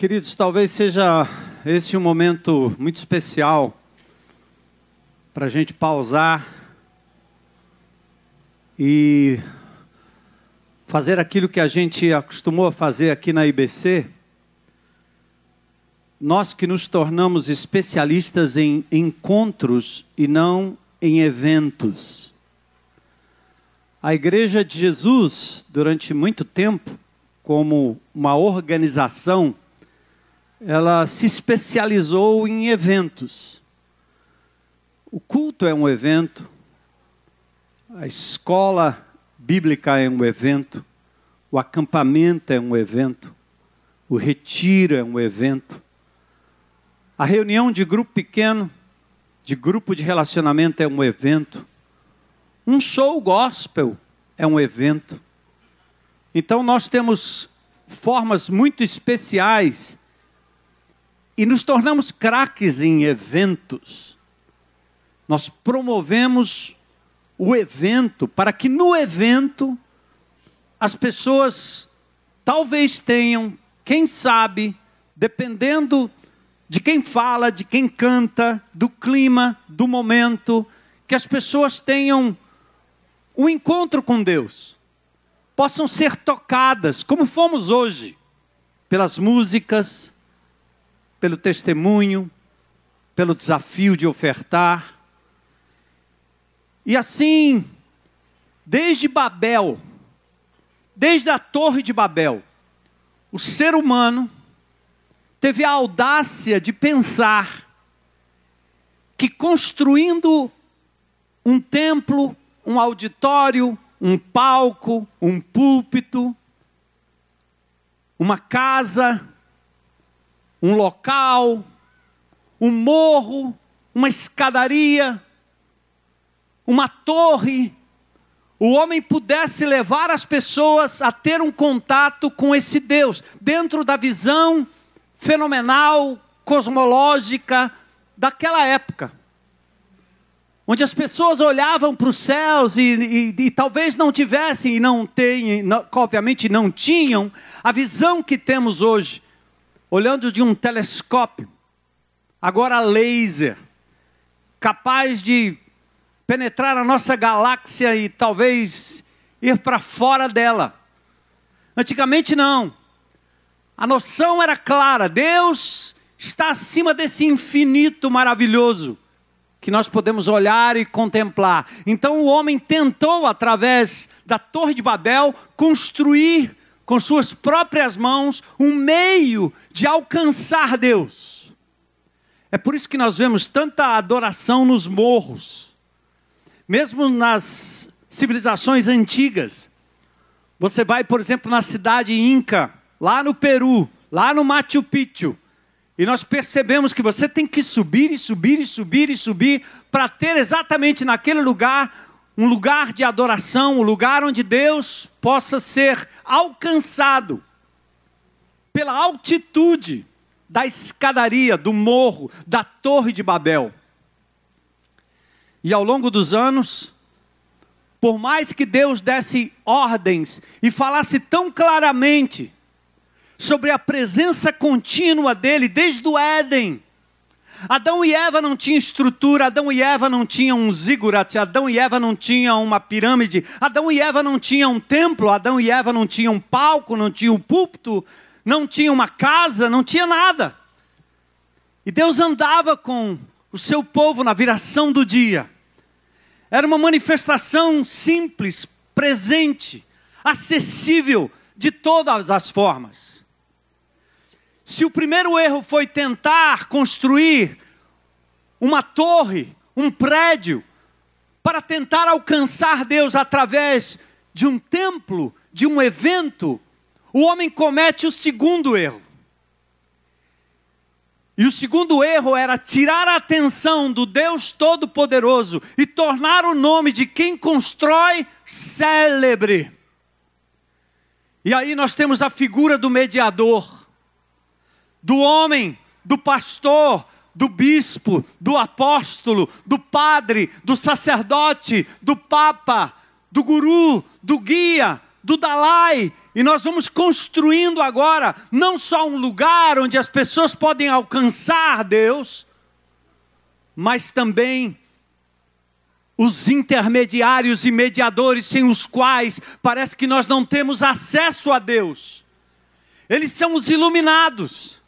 Queridos, talvez seja esse um momento muito especial para a gente pausar e fazer aquilo que a gente acostumou a fazer aqui na IBC. Nós que nos tornamos especialistas em encontros e não em eventos. A Igreja de Jesus, durante muito tempo, como uma organização, ela se especializou em eventos. O culto é um evento, a escola bíblica é um evento, o acampamento é um evento, o retiro é um evento, a reunião de grupo pequeno, de grupo de relacionamento é um evento, um show gospel é um evento. Então nós temos formas muito especiais e nos tornamos craques em eventos. Nós promovemos o evento para que no evento as pessoas talvez tenham, quem sabe, dependendo de quem fala, de quem canta, do clima, do momento, que as pessoas tenham um encontro com Deus, possam ser tocadas, como fomos hoje, pelas músicas, pelo testemunho, pelo desafio de ofertar. E assim, desde Babel, desde a Torre de Babel, o ser humano teve a audácia de pensar que construindo um templo, um auditório, um palco, um púlpito, uma casa, um local, um morro, uma escadaria, uma torre, o homem pudesse levar as pessoas a ter um contato com esse Deus, dentro da visão fenomenal, cosmológica daquela época. Onde as pessoas olhavam para os céus e, e, e, talvez não tivessem, e não têm, obviamente não tinham, a visão que temos hoje olhando de um telescópio, agora laser, capaz de penetrar a nossa galáxia e talvez ir para fora dela. Antigamente não. A noção era clara: Deus está acima desse infinito maravilhoso que nós podemos olhar e contemplar. Então o homem tentou, através da Torre de Babel, construir com suas próprias mãos um meio de alcançar Deus. É por isso que nós vemos tanta adoração nos morros, mesmo nas civilizações antigas. Você vai, por exemplo, na cidade Inca, lá no Peru, lá no Machu Picchu, e nós percebemos que você tem que subir e subir e subir e subir para ter exatamente naquele lugar um lugar de adoração, um lugar onde Deus possa ser alcançado pela altitude da escadaria, do morro, da Torre de Babel. E ao longo dos anos, por mais que Deus desse ordens e falasse tão claramente sobre a presença contínua dele desde o Éden, Adão e Eva não tinham estrutura, Adão e Eva não tinham um zigurat, Adão e Eva não tinham uma pirâmide, Adão e Eva não tinham um templo, Adão e Eva não tinham um palco, não tinham um púlpito, não tinham uma casa, não tinha nada. E Deus andava com o seu povo na viração do dia. Era uma manifestação simples, presente, acessível de todas as formas. Se o primeiro erro foi tentar construir uma torre, um prédio, para tentar alcançar Deus através de um templo, de um evento, o homem comete o segundo erro. E o segundo erro era tirar a atenção do Deus Todo-Poderoso e tornar o nome de quem constrói célebre. E aí nós temos a figura do mediador do homem, do pastor, do bispo, do apóstolo, do padre, do sacerdote, do papa, do guru, do guia, do Dalai, e nós vamos construindo agora não só um lugar onde as pessoas podem alcançar Deus, mas também os intermediários e mediadores sem os quais parece que nós não temos acesso a Deus. Eles são os iluminados.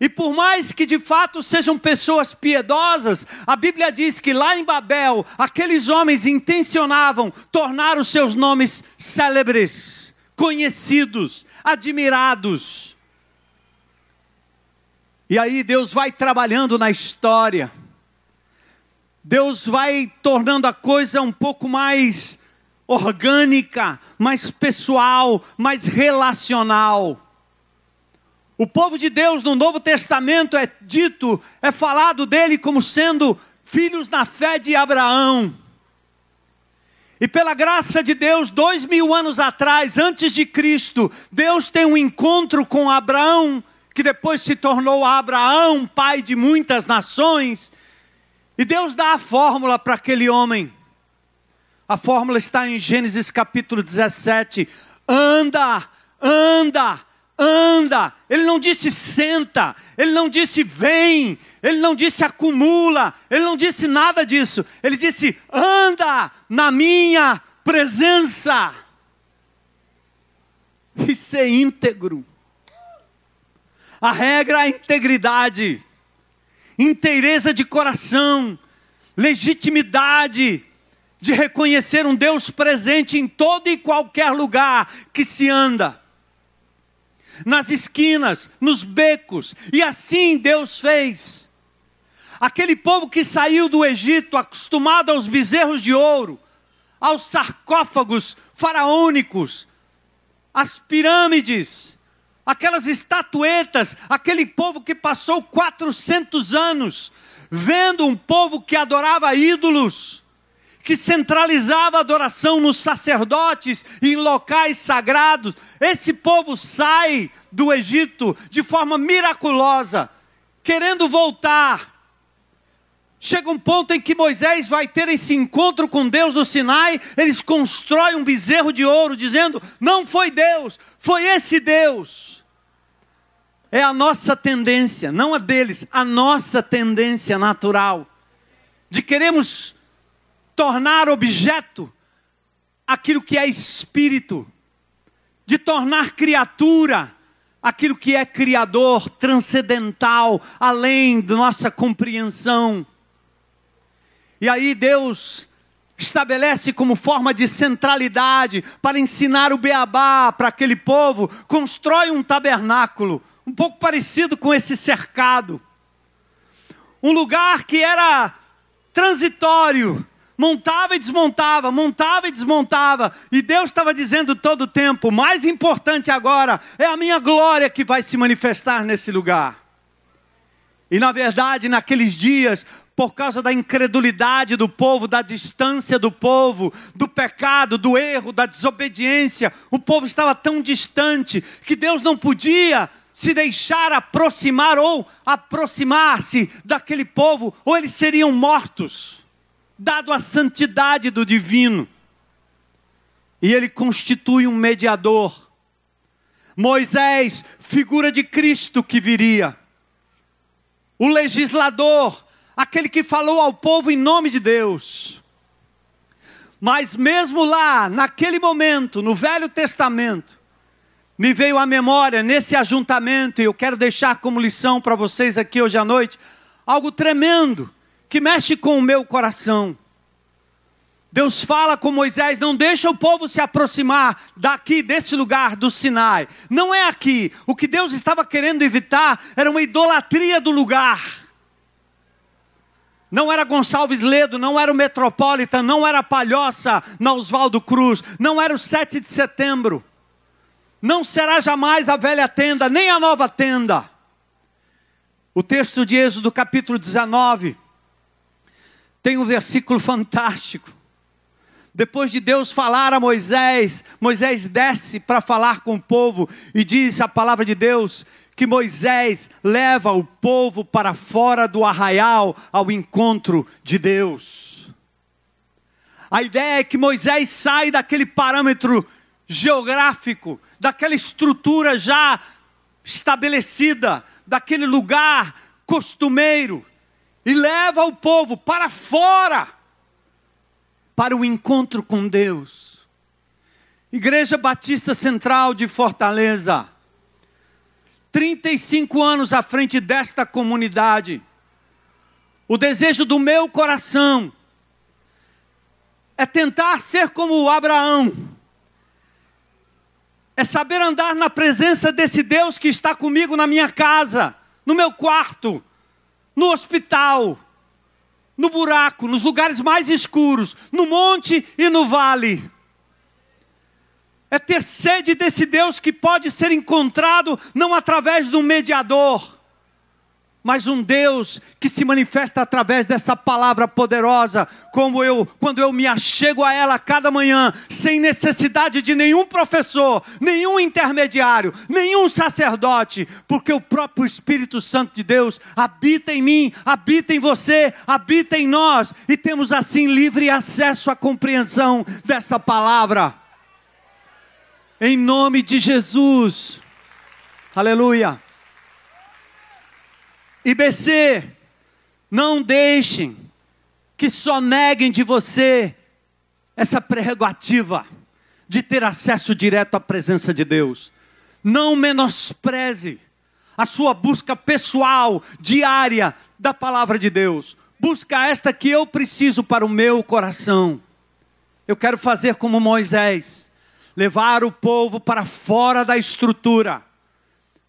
E por mais que de fato sejam pessoas piedosas, a Bíblia diz que lá em Babel, aqueles homens intencionavam tornar os seus nomes célebres, conhecidos, admirados. E aí Deus vai trabalhando na história. Deus vai tornando a coisa um pouco mais orgânica, mais pessoal, mais relacional. O povo de Deus no Novo Testamento é dito, é falado dele como sendo filhos na fé de Abraão. E pela graça de Deus, dois mil anos atrás, antes de Cristo, Deus tem um encontro com Abraão, que depois se tornou Abraão, pai de muitas nações. E Deus dá a fórmula para aquele homem. A fórmula está em Gênesis capítulo 17. Anda, anda, anda. Ele não disse senta, ele não disse vem, ele não disse acumula, ele não disse nada disso. Ele disse anda na minha presença. E ser íntegro. A regra é a integridade, inteireza de coração, legitimidade de reconhecer um Deus presente em todo e qualquer lugar que se anda nas esquinas, nos becos, e assim Deus fez. Aquele povo que saiu do Egito acostumado aos bezerros de ouro, aos sarcófagos faraônicos, às pirâmides, aquelas estatuetas, aquele povo que passou 400 anos vendo um povo que adorava ídolos, que centralizava a adoração nos sacerdotes e em locais sagrados. Esse povo sai do Egito de forma miraculosa, querendo voltar. Chega um ponto em que Moisés vai ter esse encontro com Deus no Sinai, eles constroem um bezerro de ouro, dizendo: Não foi Deus, foi esse Deus. É a nossa tendência, não a deles, a nossa tendência natural, de queremos tornar objeto aquilo que é espírito, de tornar criatura aquilo que é criador, transcendental, além da nossa compreensão. E aí Deus estabelece como forma de centralidade para ensinar o beabá para aquele povo, constrói um tabernáculo, um pouco parecido com esse cercado. Um lugar que era transitório, montava e desmontava, montava e desmontava, e Deus estava dizendo todo o tempo: mais importante agora é a minha glória que vai se manifestar nesse lugar. E na verdade, naqueles dias, por causa da incredulidade do povo, da distância do povo, do pecado, do erro, da desobediência, o povo estava tão distante que Deus não podia se deixar aproximar ou aproximar-se daquele povo, ou eles seriam mortos dado a santidade do divino. E ele constitui um mediador. Moisés, figura de Cristo que viria. O legislador, aquele que falou ao povo em nome de Deus. Mas mesmo lá, naquele momento, no Velho Testamento, me veio à memória nesse ajuntamento, e eu quero deixar como lição para vocês aqui hoje à noite, algo tremendo que mexe com o meu coração. Deus fala com Moisés: não deixa o povo se aproximar daqui, desse lugar do Sinai. Não é aqui. O que Deus estava querendo evitar era uma idolatria do lugar. Não era Gonçalves Ledo, não era o Metropolitan, não era Palhoça na Oswaldo Cruz, não era o 7 de setembro. Não será jamais a velha tenda, nem a nova tenda. O texto de Êxodo, capítulo 19, tem um versículo fantástico. Depois de Deus falar a Moisés, Moisés desce para falar com o povo e diz a palavra de Deus que Moisés leva o povo para fora do arraial ao encontro de Deus. A ideia é que Moisés sai daquele parâmetro geográfico, daquela estrutura já estabelecida, daquele lugar costumeiro, e leva o povo para fora, para o encontro com Deus. Igreja Batista Central de Fortaleza, 35 anos à frente desta comunidade, o desejo do meu coração é tentar ser como Abraão, é saber andar na presença desse Deus que está comigo na minha casa, no meu quarto, no hospital, no buraco, nos lugares mais escuros, no monte e no vale. É ter sede desse Deus que pode ser encontrado não através de um mediador, mas um Deus que se manifesta através dessa palavra poderosa, como eu, quando eu me achego a ela cada manhã, sem necessidade de nenhum professor, nenhum intermediário, nenhum sacerdote, porque o próprio Espírito Santo de Deus habita em mim, habita em você, habita em nós, e temos assim livre acesso à compreensão desta palavra. Em nome de Jesus. Aleluia. IBC, não deixem que só neguem de você essa prerrogativa de ter acesso direto à presença de Deus. Não menospreze a sua busca pessoal, diária da palavra de Deus. Busca esta que eu preciso para o meu coração. Eu quero fazer como Moisés, levar o povo para fora da estrutura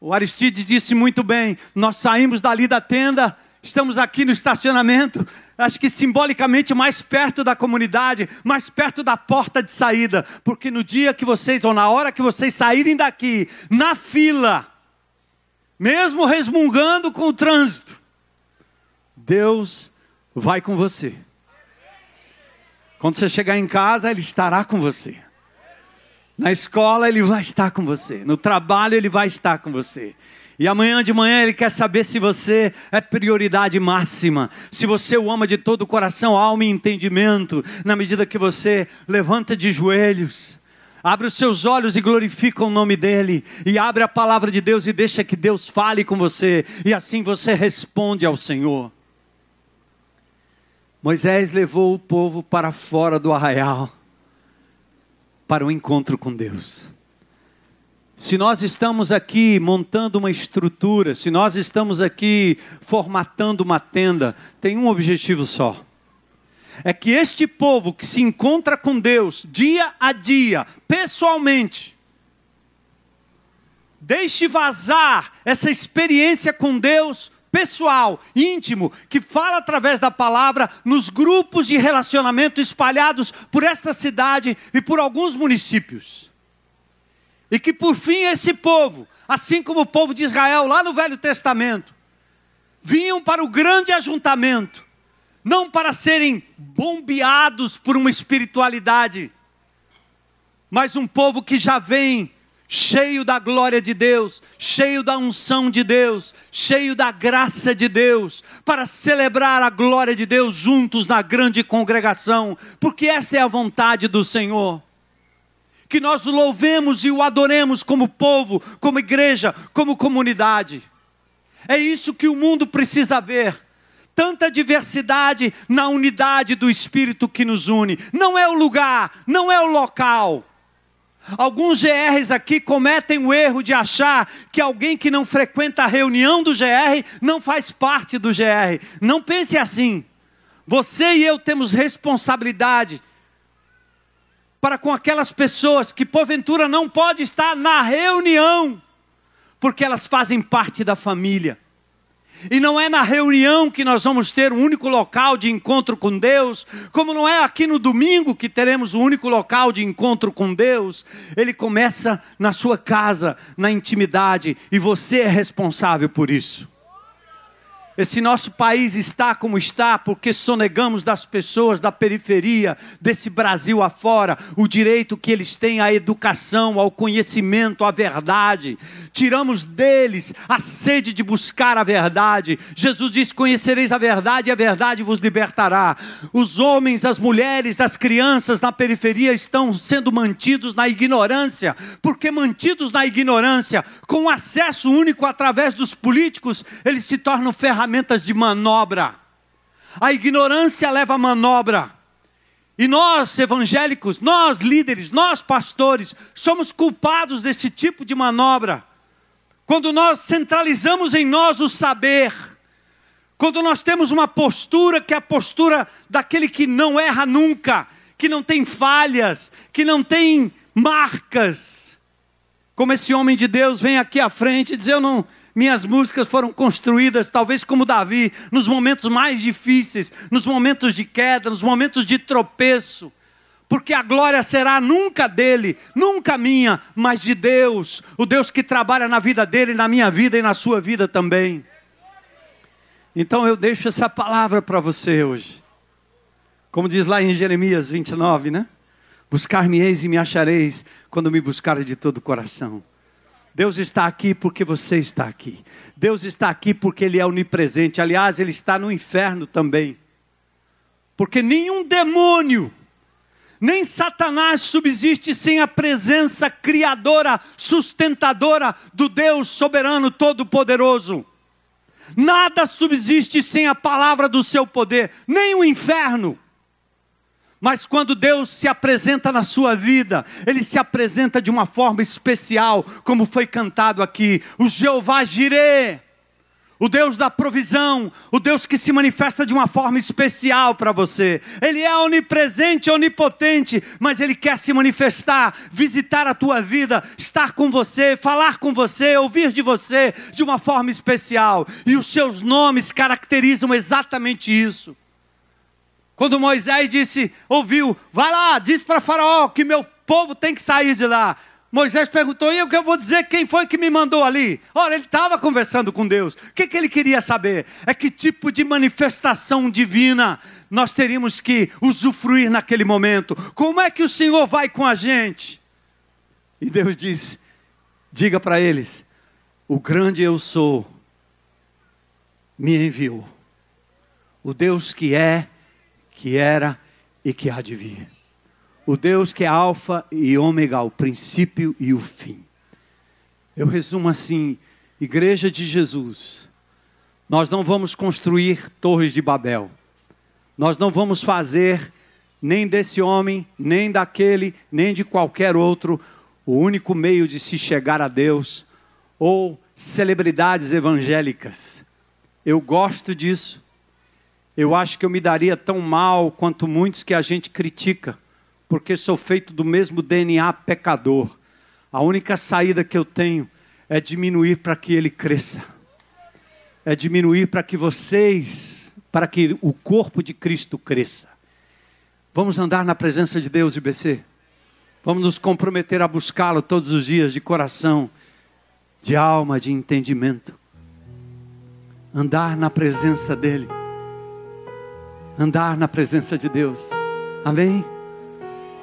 o Aristides disse muito bem: nós saímos dali da tenda, estamos aqui no estacionamento, acho que simbolicamente mais perto da comunidade, mais perto da porta de saída, porque no dia que vocês, ou na hora que vocês saírem daqui, na fila, mesmo resmungando com o trânsito, Deus vai com você. Quando você chegar em casa, Ele estará com você. Na escola ele vai estar com você, no trabalho ele vai estar com você. E amanhã de manhã ele quer saber se você é prioridade máxima, se você o ama de todo o coração, alma e entendimento, na medida que você levanta de joelhos, abre os seus olhos e glorifica o nome dele, e abre a palavra de Deus e deixa que Deus fale com você, e assim você responde ao Senhor. Moisés levou o povo para fora do arraial para o encontro com Deus. Se nós estamos aqui montando uma estrutura, se nós estamos aqui formatando uma tenda, tem um objetivo só. É que este povo que se encontra com Deus dia a dia, pessoalmente, deixe vazar essa experiência com Deus pessoal, íntimo, que fala através da palavra nos grupos de relacionamento espalhados por esta cidade e por alguns municípios. E que por fim esse povo, assim como o povo de Israel lá no Velho Testamento, vinham para o grande ajuntamento, não para serem bombeados por uma espiritualidade, mas um povo que já vem cheio da glória de Deus, cheio da unção de Deus, cheio da graça de Deus, para celebrar a glória de Deus juntos na grande congregação, porque esta é a vontade do Senhor. Que nós o louvemos e o adoremos como povo, como igreja, como comunidade. É isso que o mundo precisa ver tanta diversidade na unidade do Espírito que nos une. Não é o lugar, não é o local, Alguns GRs aqui cometem o erro de achar que alguém que não frequenta a reunião do GR não faz parte do GR. Não pense assim. Você e eu temos responsabilidade para com aquelas pessoas que porventura não podem estar na reunião, porque elas fazem parte da família. E não é na reunião que nós vamos ter um único local de encontro com Deus, como não é aqui no domingo que teremos o um único local de encontro com Deus. Ele começa na sua casa, na intimidade, e você é responsável por isso. Esse nosso país está como está porque sonegamos das pessoas da periferia, desse Brasil afora, o direito que eles têm à educação, ao conhecimento, à verdade. Tiramos deles a sede de buscar a verdade. Jesus disse: Conhecereis a verdade e a verdade vos libertará. Os homens, as mulheres, as crianças na periferia estão sendo mantidos na ignorância, porque mantidos na ignorância, com acesso único através dos políticos, eles se tornam ferramentas ferramentas de manobra. A ignorância leva a manobra. E nós, evangélicos, nós líderes, nós pastores, somos culpados desse tipo de manobra. Quando nós centralizamos em nós o saber, quando nós temos uma postura que é a postura daquele que não erra nunca, que não tem falhas, que não tem marcas, como esse homem de Deus vem aqui à frente e diz: Eu não, minhas músicas foram construídas, talvez como Davi, nos momentos mais difíceis, nos momentos de queda, nos momentos de tropeço. Porque a glória será nunca dele, nunca minha, mas de Deus, o Deus que trabalha na vida dele, na minha vida e na sua vida também. Então eu deixo essa palavra para você hoje. Como diz lá em Jeremias 29, né? Buscar-me-eis e me achareis quando me buscares de todo o coração. Deus está aqui porque você está aqui. Deus está aqui porque Ele é onipresente. Aliás, Ele está no inferno também. Porque nenhum demônio, nem Satanás subsiste sem a presença criadora, sustentadora do Deus soberano todo-poderoso. Nada subsiste sem a palavra do seu poder, nem o inferno. Mas quando Deus se apresenta na sua vida, Ele se apresenta de uma forma especial, como foi cantado aqui: o Jeová Jireh, o Deus da provisão, o Deus que se manifesta de uma forma especial para você. Ele é onipresente, onipotente, mas Ele quer se manifestar, visitar a tua vida, estar com você, falar com você, ouvir de você de uma forma especial. E os seus nomes caracterizam exatamente isso. Quando Moisés disse, ouviu, vai lá, diz para Faraó que meu povo tem que sair de lá. Moisés perguntou: e o que eu vou dizer? Quem foi que me mandou ali? Ora, ele estava conversando com Deus. O que, que ele queria saber? É que tipo de manifestação divina nós teríamos que usufruir naquele momento. Como é que o Senhor vai com a gente? E Deus diz: diga para eles: o grande eu sou me enviou. O Deus que é que era e que há de vir. O Deus que é Alfa e Ômega, o princípio e o fim. Eu resumo assim: Igreja de Jesus, nós não vamos construir torres de Babel, nós não vamos fazer nem desse homem, nem daquele, nem de qualquer outro, o único meio de se chegar a Deus, ou celebridades evangélicas. Eu gosto disso, eu acho que eu me daria tão mal quanto muitos que a gente critica, porque sou feito do mesmo DNA pecador. A única saída que eu tenho é diminuir para que ele cresça. É diminuir para que vocês, para que o corpo de Cristo cresça. Vamos andar na presença de Deus, IBC? Vamos nos comprometer a buscá-lo todos os dias de coração, de alma, de entendimento. Andar na presença dEle andar na presença de Deus. Amém?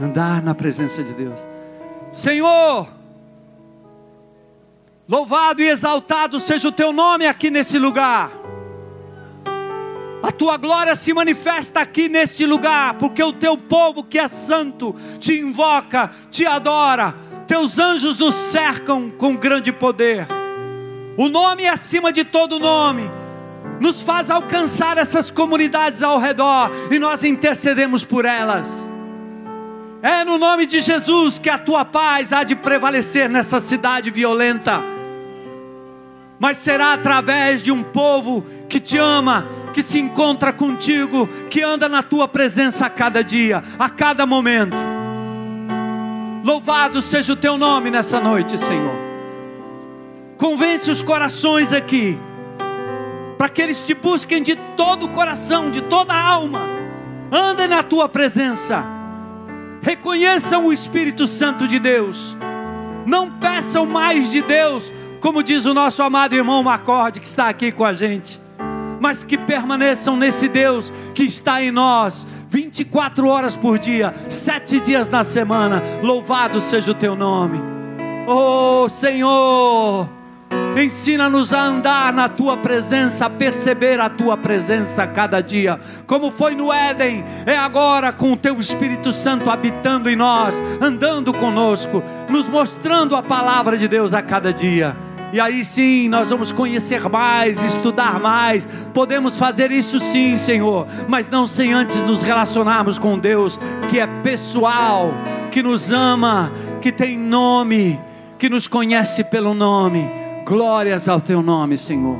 Andar na presença de Deus. Senhor, louvado e exaltado seja o teu nome aqui nesse lugar. A tua glória se manifesta aqui neste lugar, porque o teu povo que é santo te invoca, te adora. Teus anjos nos cercam com grande poder. O nome é acima de todo nome nos faz alcançar essas comunidades ao redor e nós intercedemos por elas. É no nome de Jesus que a tua paz há de prevalecer nessa cidade violenta. Mas será através de um povo que te ama, que se encontra contigo, que anda na tua presença a cada dia, a cada momento. Louvado seja o teu nome nessa noite, Senhor. Convence os corações aqui para que eles te busquem de todo o coração, de toda a alma. Andem na tua presença. Reconheçam o Espírito Santo de Deus. Não peçam mais de Deus, como diz o nosso amado irmão Macorde, que está aqui com a gente. mas que permaneçam nesse Deus que está em nós 24 horas por dia, sete dias na semana. Louvado seja o teu nome. Oh Senhor, ensina-nos a andar na tua presença, a perceber a tua presença a cada dia, como foi no Éden, é agora com o teu Espírito Santo habitando em nós, andando conosco, nos mostrando a palavra de Deus a cada dia. E aí sim, nós vamos conhecer mais, estudar mais. Podemos fazer isso sim, Senhor, mas não sem antes nos relacionarmos com Deus, que é pessoal, que nos ama, que tem nome, que nos conhece pelo nome. Glórias ao teu nome, Senhor.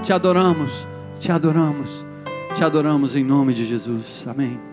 Te adoramos, te adoramos, te adoramos em nome de Jesus. Amém.